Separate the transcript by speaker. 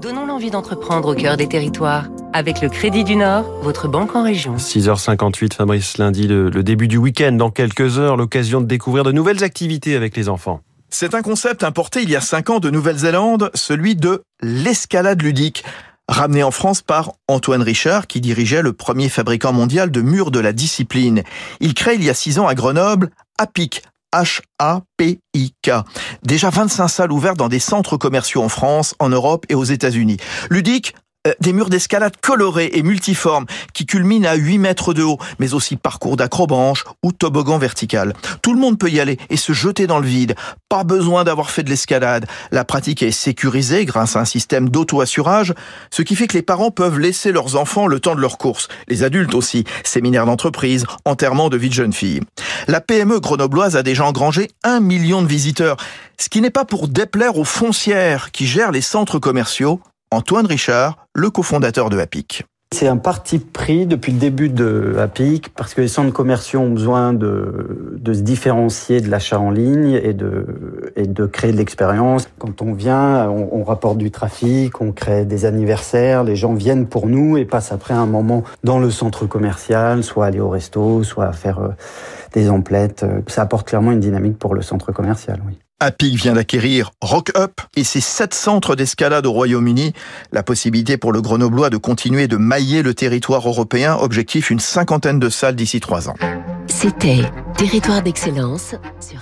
Speaker 1: Donnons l'envie d'entreprendre au cœur des territoires. Avec le Crédit du Nord, votre banque en région.
Speaker 2: 6h58, Fabrice lundi, le, le début du week-end. Dans quelques heures, l'occasion de découvrir de nouvelles activités avec les enfants.
Speaker 3: C'est un concept importé il y a 5 ans de Nouvelle-Zélande, celui de l'escalade ludique. Ramené en France par Antoine Richard, qui dirigeait le premier fabricant mondial de murs de la discipline. Il crée il y a 6 ans à Grenoble APIC, H-A-P-I-K. Déjà 25 salles ouvertes dans des centres commerciaux en France, en Europe et aux États-Unis. Ludique, des murs d'escalade colorés et multiformes qui culminent à 8 mètres de haut, mais aussi parcours d'acrobranche ou toboggan vertical. Tout le monde peut y aller et se jeter dans le vide. Pas besoin d'avoir fait de l'escalade. La pratique est sécurisée grâce à un système d'auto-assurage, ce qui fait que les parents peuvent laisser leurs enfants le temps de leur course. Les adultes aussi. Séminaires d'entreprise, enterrement de vie de jeune fille. La PME grenobloise a déjà engrangé un million de visiteurs, ce qui n'est pas pour déplaire aux foncières qui gèrent les centres commerciaux Antoine Richard, le cofondateur de APIC.
Speaker 4: C'est un parti pris depuis le début de APIC parce que les centres commerciaux ont besoin de, se différencier de l'achat en ligne et de, créer de l'expérience. Quand on vient, on, on, rapporte du trafic, on crée des anniversaires, les gens viennent pour nous et passent après un moment dans le centre commercial, soit aller au resto, soit faire euh, des emplettes. Ça apporte clairement une dynamique pour le centre commercial, oui.
Speaker 3: APIC vient d'acquérir Rock Up et ses sept centres d'escalade au Royaume-Uni. La possibilité pour le Grenoblois de continuer de mailler le territoire européen. Objectif une cinquantaine de salles d'ici trois ans.
Speaker 1: C'était Territoire d'excellence sur